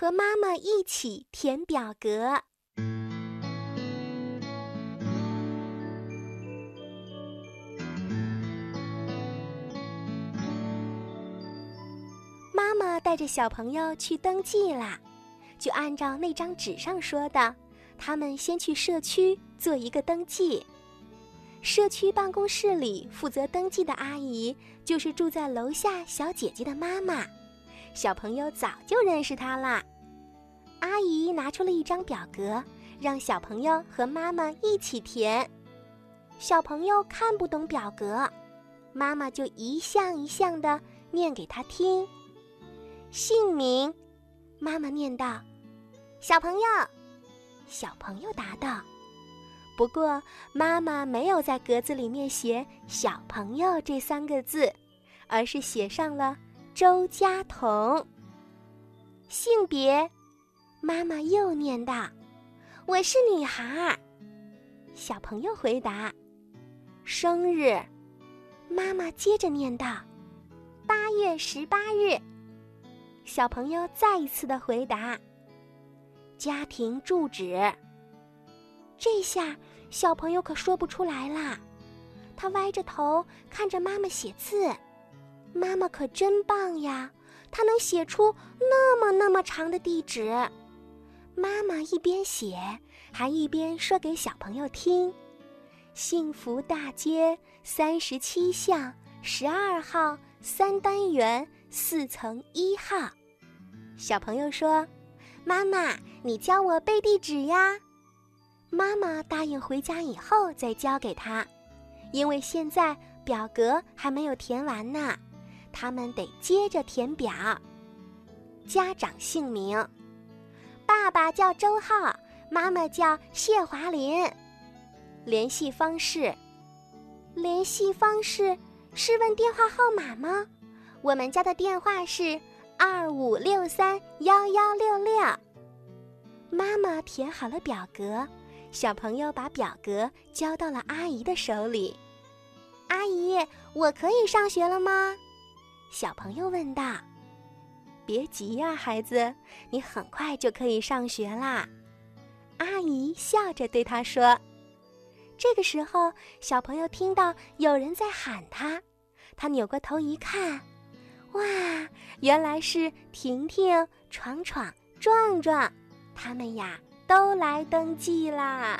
和妈妈一起填表格。妈妈带着小朋友去登记啦，就按照那张纸上说的，他们先去社区做一个登记。社区办公室里负责登记的阿姨就是住在楼下小姐姐的妈妈，小朋友早就认识她啦。阿姨拿出了一张表格，让小朋友和妈妈一起填。小朋友看不懂表格，妈妈就一项一项的念给他听。姓名，妈妈念道：“小朋友。”小朋友答道。不过，妈妈没有在格子里面写“小朋友”这三个字，而是写上了周佳彤。性别，妈妈又念道：“我是女孩。”小朋友回答：“生日，妈妈接着念道：“八月十八日。”小朋友再一次的回答：“家庭住址。”这下小朋友可说不出来啦，他歪着头看着妈妈写字，妈妈可真棒呀，她能写出那么那么长的地址。妈妈一边写，还一边说给小朋友听：“幸福大街三十七巷十二号三单元四层一号。”小朋友说：“妈妈，你教我背地址呀。”妈妈答应回家以后再教给他，因为现在表格还没有填完呢，他们得接着填表。家长姓名：爸爸叫周浩，妈妈叫谢华林。联系方式：联系方式是问电话号码吗？我们家的电话是二五六三幺幺六六。妈妈填好了表格。小朋友把表格交到了阿姨的手里。阿姨，我可以上学了吗？小朋友问道。别急呀，孩子，你很快就可以上学啦。阿姨笑着对他说。这个时候，小朋友听到有人在喊他，他扭过头一看，哇，原来是婷婷、闯闯、壮壮，他们呀。都来登记啦！